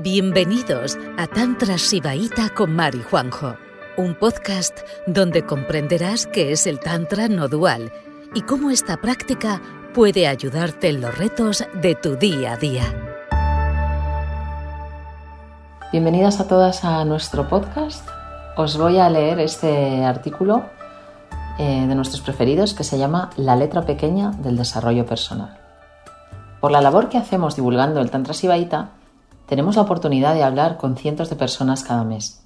Bienvenidos a Tantra Shivaíta con Mari Juanjo, un podcast donde comprenderás qué es el Tantra no dual y cómo esta práctica puede ayudarte en los retos de tu día a día. Bienvenidas a todas a nuestro podcast. Os voy a leer este artículo eh, de nuestros preferidos que se llama La letra pequeña del desarrollo personal. Por la labor que hacemos divulgando el Tantra Shivaíta, tenemos la oportunidad de hablar con cientos de personas cada mes.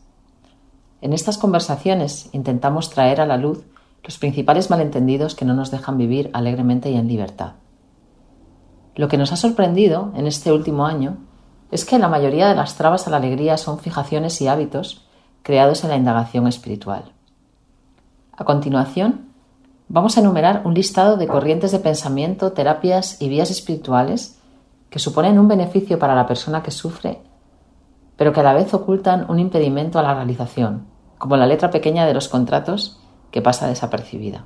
En estas conversaciones intentamos traer a la luz los principales malentendidos que no nos dejan vivir alegremente y en libertad. Lo que nos ha sorprendido en este último año es que la mayoría de las trabas a la alegría son fijaciones y hábitos creados en la indagación espiritual. A continuación, vamos a enumerar un listado de corrientes de pensamiento, terapias y vías espirituales que suponen un beneficio para la persona que sufre, pero que a la vez ocultan un impedimento a la realización, como la letra pequeña de los contratos que pasa desapercibida.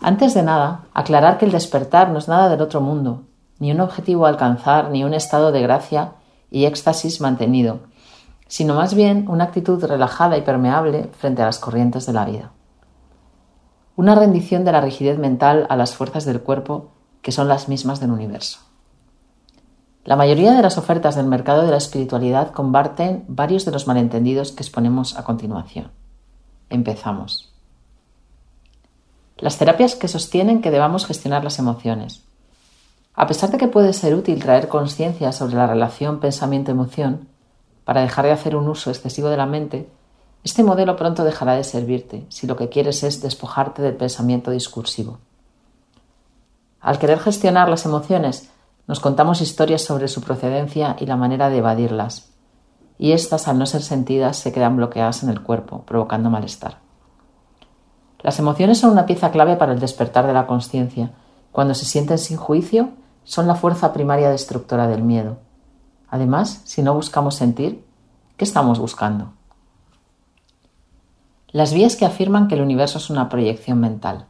Antes de nada, aclarar que el despertar no es nada del otro mundo, ni un objetivo a alcanzar, ni un estado de gracia y éxtasis mantenido, sino más bien una actitud relajada y permeable frente a las corrientes de la vida. Una rendición de la rigidez mental a las fuerzas del cuerpo que son las mismas del universo. La mayoría de las ofertas del mercado de la espiritualidad comparten varios de los malentendidos que exponemos a continuación. Empezamos. Las terapias que sostienen que debamos gestionar las emociones. A pesar de que puede ser útil traer conciencia sobre la relación pensamiento-emoción, para dejar de hacer un uso excesivo de la mente, este modelo pronto dejará de servirte si lo que quieres es despojarte del pensamiento discursivo. Al querer gestionar las emociones, nos contamos historias sobre su procedencia y la manera de evadirlas, y éstas, al no ser sentidas, se quedan bloqueadas en el cuerpo, provocando malestar. Las emociones son una pieza clave para el despertar de la conciencia. Cuando se sienten sin juicio, son la fuerza primaria destructora del miedo. Además, si no buscamos sentir, ¿qué estamos buscando? Las vías que afirman que el universo es una proyección mental.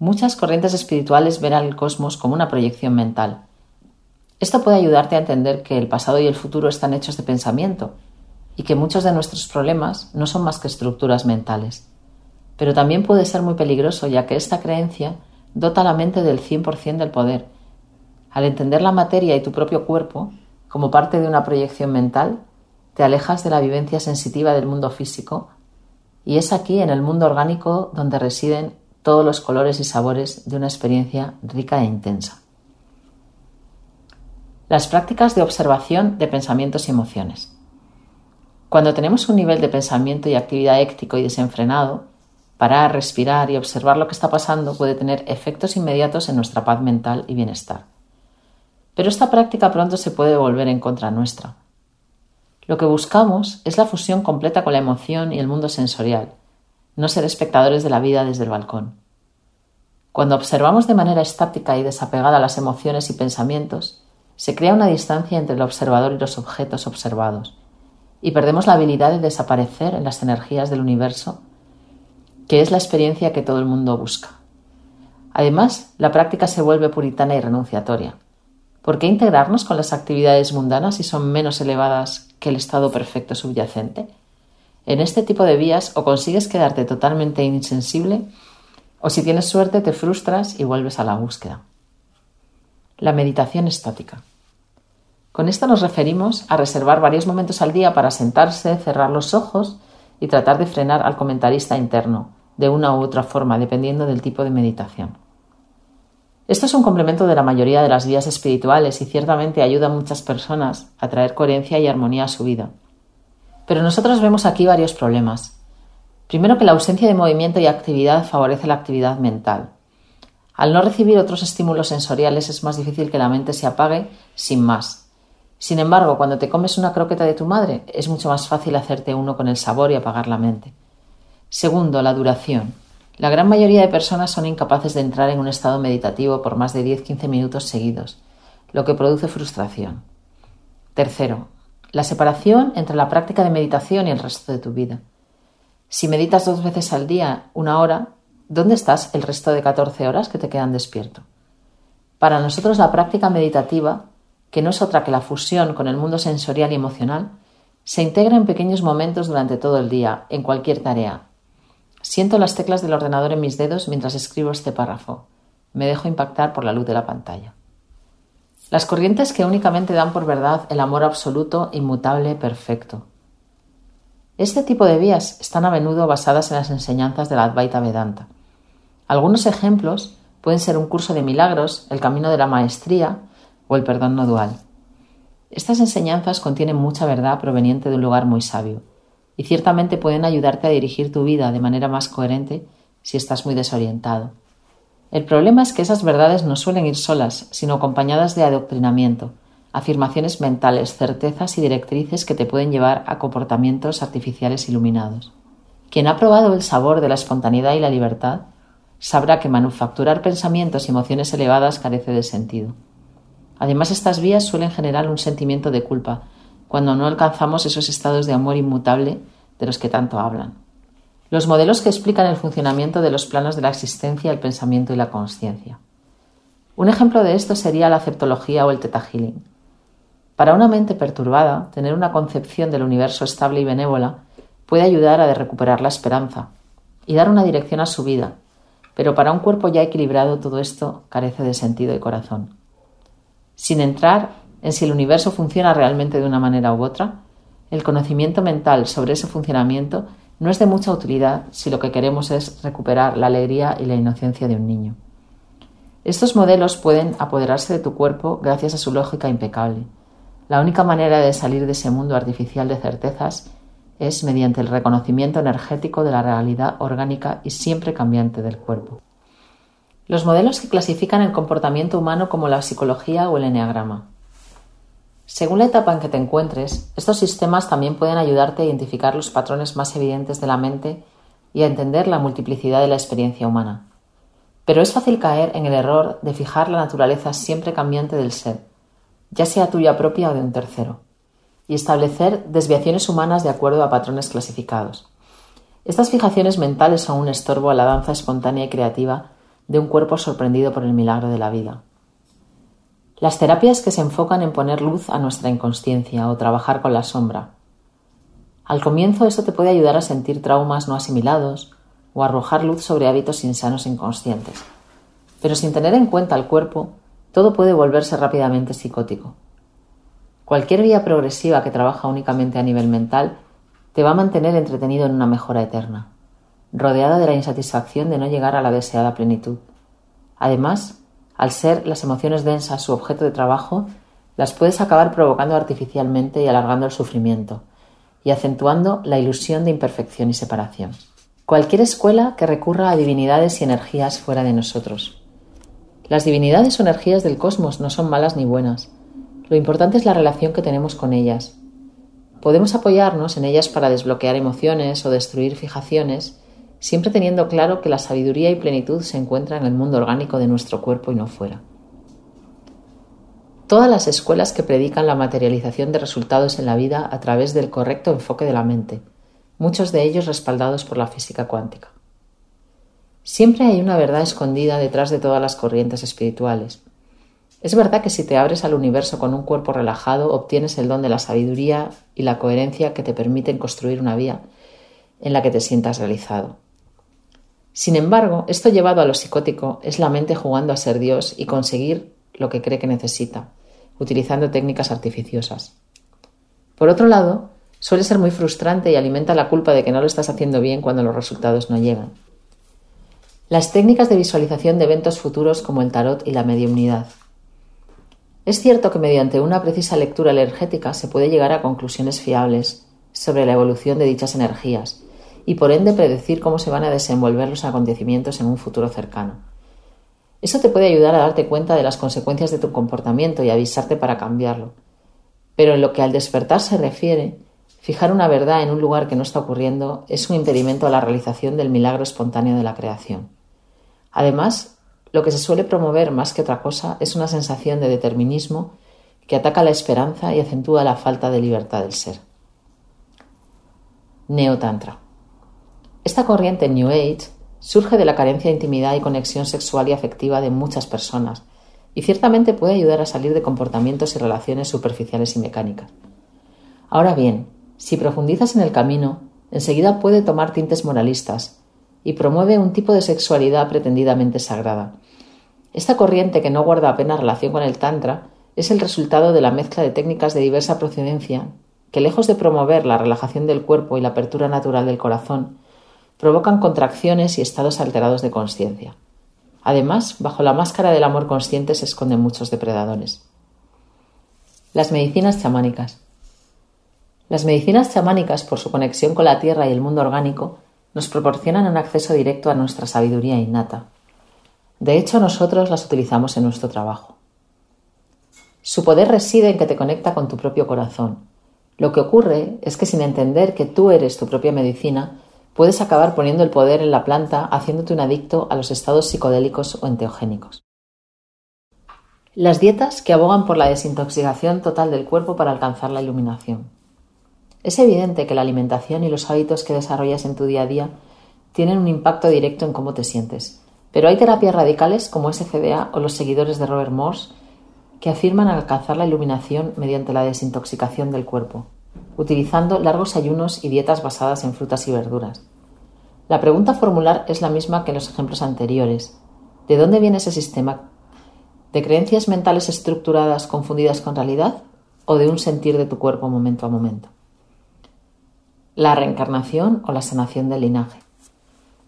Muchas corrientes espirituales ven al cosmos como una proyección mental. Esto puede ayudarte a entender que el pasado y el futuro están hechos de pensamiento y que muchos de nuestros problemas no son más que estructuras mentales. Pero también puede ser muy peligroso ya que esta creencia dota a la mente del 100% del poder. Al entender la materia y tu propio cuerpo como parte de una proyección mental, te alejas de la vivencia sensitiva del mundo físico y es aquí, en el mundo orgánico, donde residen todos los colores y sabores de una experiencia rica e intensa. Las prácticas de observación de pensamientos y emociones. Cuando tenemos un nivel de pensamiento y actividad éctico y desenfrenado, parar, respirar y observar lo que está pasando puede tener efectos inmediatos en nuestra paz mental y bienestar. Pero esta práctica pronto se puede volver en contra nuestra. Lo que buscamos es la fusión completa con la emoción y el mundo sensorial, no ser espectadores de la vida desde el balcón. Cuando observamos de manera estática y desapegada las emociones y pensamientos, se crea una distancia entre el observador y los objetos observados, y perdemos la habilidad de desaparecer en las energías del universo, que es la experiencia que todo el mundo busca. Además, la práctica se vuelve puritana y renunciatoria. ¿Por qué integrarnos con las actividades mundanas si son menos elevadas que el estado perfecto subyacente? En este tipo de vías o consigues quedarte totalmente insensible o si tienes suerte te frustras y vuelves a la búsqueda. La meditación estática. Con esto nos referimos a reservar varios momentos al día para sentarse, cerrar los ojos y tratar de frenar al comentarista interno, de una u otra forma, dependiendo del tipo de meditación. Esto es un complemento de la mayoría de las vías espirituales y ciertamente ayuda a muchas personas a traer coherencia y armonía a su vida. Pero nosotros vemos aquí varios problemas. Primero que la ausencia de movimiento y actividad favorece la actividad mental. Al no recibir otros estímulos sensoriales es más difícil que la mente se apague sin más. Sin embargo, cuando te comes una croqueta de tu madre, es mucho más fácil hacerte uno con el sabor y apagar la mente. Segundo, la duración. La gran mayoría de personas son incapaces de entrar en un estado meditativo por más de 10-15 minutos seguidos, lo que produce frustración. Tercero, la separación entre la práctica de meditación y el resto de tu vida. Si meditas dos veces al día, una hora, ¿dónde estás el resto de 14 horas que te quedan despierto? Para nosotros la práctica meditativa, que no es otra que la fusión con el mundo sensorial y emocional, se integra en pequeños momentos durante todo el día, en cualquier tarea. Siento las teclas del ordenador en mis dedos mientras escribo este párrafo. Me dejo impactar por la luz de la pantalla. Las corrientes que únicamente dan por verdad el amor absoluto, inmutable, perfecto. Este tipo de vías están a menudo basadas en las enseñanzas de la Advaita Vedanta. Algunos ejemplos pueden ser un curso de milagros, el camino de la maestría o el perdón no dual. Estas enseñanzas contienen mucha verdad proveniente de un lugar muy sabio y ciertamente pueden ayudarte a dirigir tu vida de manera más coherente si estás muy desorientado. El problema es que esas verdades no suelen ir solas, sino acompañadas de adoctrinamiento, afirmaciones mentales, certezas y directrices que te pueden llevar a comportamientos artificiales iluminados. Quien ha probado el sabor de la espontaneidad y la libertad sabrá que manufacturar pensamientos y emociones elevadas carece de sentido. Además, estas vías suelen generar un sentimiento de culpa cuando no alcanzamos esos estados de amor inmutable de los que tanto hablan. Los modelos que explican el funcionamiento de los planos de la existencia, el pensamiento y la conciencia. Un ejemplo de esto sería la aceptología o el teta healing. Para una mente perturbada, tener una concepción del universo estable y benévola puede ayudar a recuperar la esperanza y dar una dirección a su vida, pero para un cuerpo ya equilibrado todo esto carece de sentido y corazón. Sin entrar en si el universo funciona realmente de una manera u otra, el conocimiento mental sobre ese funcionamiento no es de mucha utilidad si lo que queremos es recuperar la alegría y la inocencia de un niño. Estos modelos pueden apoderarse de tu cuerpo gracias a su lógica impecable. La única manera de salir de ese mundo artificial de certezas es mediante el reconocimiento energético de la realidad orgánica y siempre cambiante del cuerpo. Los modelos que clasifican el comportamiento humano como la psicología o el enneagrama. Según la etapa en que te encuentres, estos sistemas también pueden ayudarte a identificar los patrones más evidentes de la mente y a entender la multiplicidad de la experiencia humana. Pero es fácil caer en el error de fijar la naturaleza siempre cambiante del ser, ya sea tuya propia o de un tercero, y establecer desviaciones humanas de acuerdo a patrones clasificados. Estas fijaciones mentales son un estorbo a la danza espontánea y creativa de un cuerpo sorprendido por el milagro de la vida. Las terapias que se enfocan en poner luz a nuestra inconsciencia o trabajar con la sombra. Al comienzo eso te puede ayudar a sentir traumas no asimilados o arrojar luz sobre hábitos insanos inconscientes. Pero sin tener en cuenta el cuerpo, todo puede volverse rápidamente psicótico. Cualquier vía progresiva que trabaja únicamente a nivel mental te va a mantener entretenido en una mejora eterna, rodeada de la insatisfacción de no llegar a la deseada plenitud. Además, al ser las emociones densas su objeto de trabajo, las puedes acabar provocando artificialmente y alargando el sufrimiento, y acentuando la ilusión de imperfección y separación. Cualquier escuela que recurra a divinidades y energías fuera de nosotros. Las divinidades o energías del cosmos no son malas ni buenas. Lo importante es la relación que tenemos con ellas. Podemos apoyarnos en ellas para desbloquear emociones o destruir fijaciones siempre teniendo claro que la sabiduría y plenitud se encuentran en el mundo orgánico de nuestro cuerpo y no fuera. Todas las escuelas que predican la materialización de resultados en la vida a través del correcto enfoque de la mente, muchos de ellos respaldados por la física cuántica. Siempre hay una verdad escondida detrás de todas las corrientes espirituales. Es verdad que si te abres al universo con un cuerpo relajado, obtienes el don de la sabiduría y la coherencia que te permiten construir una vía en la que te sientas realizado. Sin embargo, esto llevado a lo psicótico es la mente jugando a ser Dios y conseguir lo que cree que necesita, utilizando técnicas artificiosas. Por otro lado, suele ser muy frustrante y alimenta la culpa de que no lo estás haciendo bien cuando los resultados no llegan. Las técnicas de visualización de eventos futuros como el tarot y la mediunidad. Es cierto que mediante una precisa lectura energética se puede llegar a conclusiones fiables sobre la evolución de dichas energías y por ende predecir cómo se van a desenvolver los acontecimientos en un futuro cercano. Eso te puede ayudar a darte cuenta de las consecuencias de tu comportamiento y avisarte para cambiarlo. Pero en lo que al despertar se refiere, fijar una verdad en un lugar que no está ocurriendo es un impedimento a la realización del milagro espontáneo de la creación. Además, lo que se suele promover más que otra cosa es una sensación de determinismo que ataca la esperanza y acentúa la falta de libertad del ser. Neotantra. Esta corriente New Age surge de la carencia de intimidad y conexión sexual y afectiva de muchas personas, y ciertamente puede ayudar a salir de comportamientos y relaciones superficiales y mecánicas. Ahora bien, si profundizas en el camino, enseguida puede tomar tintes moralistas y promueve un tipo de sexualidad pretendidamente sagrada. Esta corriente que no guarda apenas relación con el Tantra es el resultado de la mezcla de técnicas de diversa procedencia que, lejos de promover la relajación del cuerpo y la apertura natural del corazón, provocan contracciones y estados alterados de conciencia. Además, bajo la máscara del amor consciente se esconden muchos depredadores. Las medicinas chamánicas. Las medicinas chamánicas, por su conexión con la tierra y el mundo orgánico, nos proporcionan un acceso directo a nuestra sabiduría innata. De hecho, nosotros las utilizamos en nuestro trabajo. Su poder reside en que te conecta con tu propio corazón. Lo que ocurre es que sin entender que tú eres tu propia medicina, puedes acabar poniendo el poder en la planta haciéndote un adicto a los estados psicodélicos o enteogénicos. Las dietas que abogan por la desintoxicación total del cuerpo para alcanzar la iluminación. Es evidente que la alimentación y los hábitos que desarrollas en tu día a día tienen un impacto directo en cómo te sientes, pero hay terapias radicales como SCDA o los seguidores de Robert Morse que afirman alcanzar la iluminación mediante la desintoxicación del cuerpo utilizando largos ayunos y dietas basadas en frutas y verduras. La pregunta a formular es la misma que en los ejemplos anteriores. ¿De dónde viene ese sistema? ¿De creencias mentales estructuradas confundidas con realidad o de un sentir de tu cuerpo momento a momento? La reencarnación o la sanación del linaje.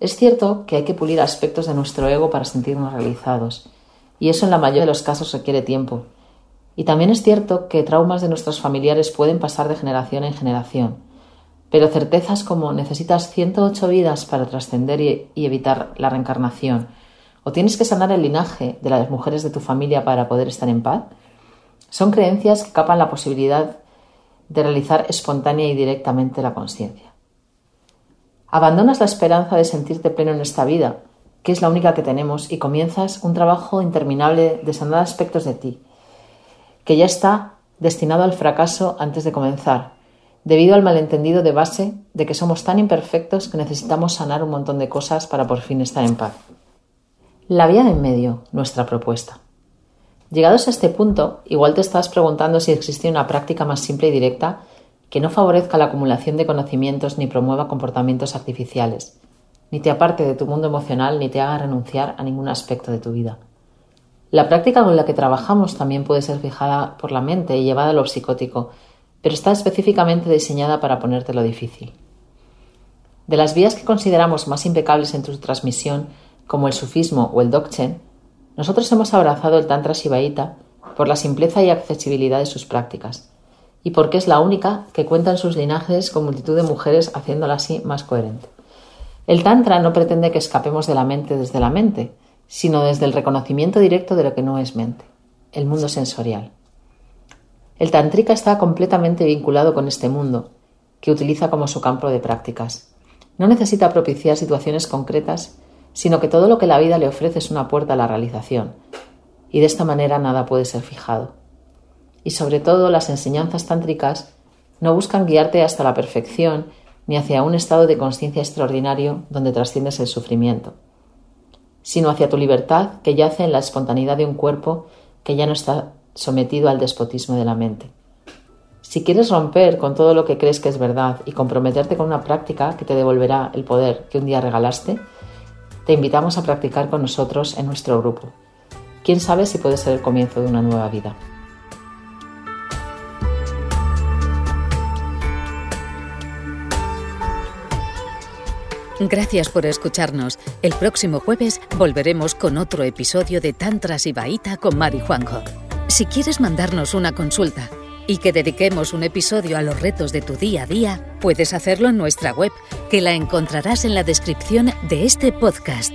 Es cierto que hay que pulir aspectos de nuestro ego para sentirnos realizados, y eso en la mayoría de los casos requiere tiempo, y también es cierto que traumas de nuestros familiares pueden pasar de generación en generación, pero certezas como necesitas 108 vidas para trascender y, evitar la reencarnación, o tienes que sanar el linaje de las mujeres de tu familia para poder estar en paz, son creencias que capan la posibilidad de realizar espontánea y directamente la conciencia. Abandonas la esperanza de sentirte pleno en esta vida, que es la única que tenemos, y comienzas un trabajo interminable de sanar aspectos de ti, que ya está destinado al fracaso antes de comenzar, debido al malentendido de base de que somos tan imperfectos que necesitamos sanar un montón de cosas para por fin estar en paz. La vía de en medio, nuestra propuesta. Llegados a este punto, igual te estás preguntando si existe una práctica más simple y directa que no favorezca la acumulación de conocimientos ni promueva comportamientos artificiales, ni te aparte de tu mundo emocional ni te haga renunciar a ningún aspecto de tu vida. La práctica con la que trabajamos también puede ser fijada por la mente y llevada a lo psicótico, pero está específicamente diseñada para ponértelo difícil. De las vías que consideramos más impecables en tu transmisión, como el sufismo o el dokchen, nosotros hemos abrazado el Tantra Shivaita por la simpleza y accesibilidad de sus prácticas, y porque es la única que cuenta en sus linajes con multitud de mujeres haciéndola así más coherente. El Tantra no pretende que escapemos de la mente desde la mente, sino desde el reconocimiento directo de lo que no es mente, el mundo sensorial. El tantrika está completamente vinculado con este mundo, que utiliza como su campo de prácticas. No necesita propiciar situaciones concretas, sino que todo lo que la vida le ofrece es una puerta a la realización, y de esta manera nada puede ser fijado. Y sobre todo las enseñanzas tántricas no buscan guiarte hasta la perfección ni hacia un estado de conciencia extraordinario donde trasciendes el sufrimiento sino hacia tu libertad que yace en la espontaneidad de un cuerpo que ya no está sometido al despotismo de la mente. Si quieres romper con todo lo que crees que es verdad y comprometerte con una práctica que te devolverá el poder que un día regalaste, te invitamos a practicar con nosotros en nuestro grupo. Quién sabe si puede ser el comienzo de una nueva vida. Gracias por escucharnos. El próximo jueves volveremos con otro episodio de Tantras y Baita con Mari Juanjo. Si quieres mandarnos una consulta y que dediquemos un episodio a los retos de tu día a día, puedes hacerlo en nuestra web, que la encontrarás en la descripción de este podcast.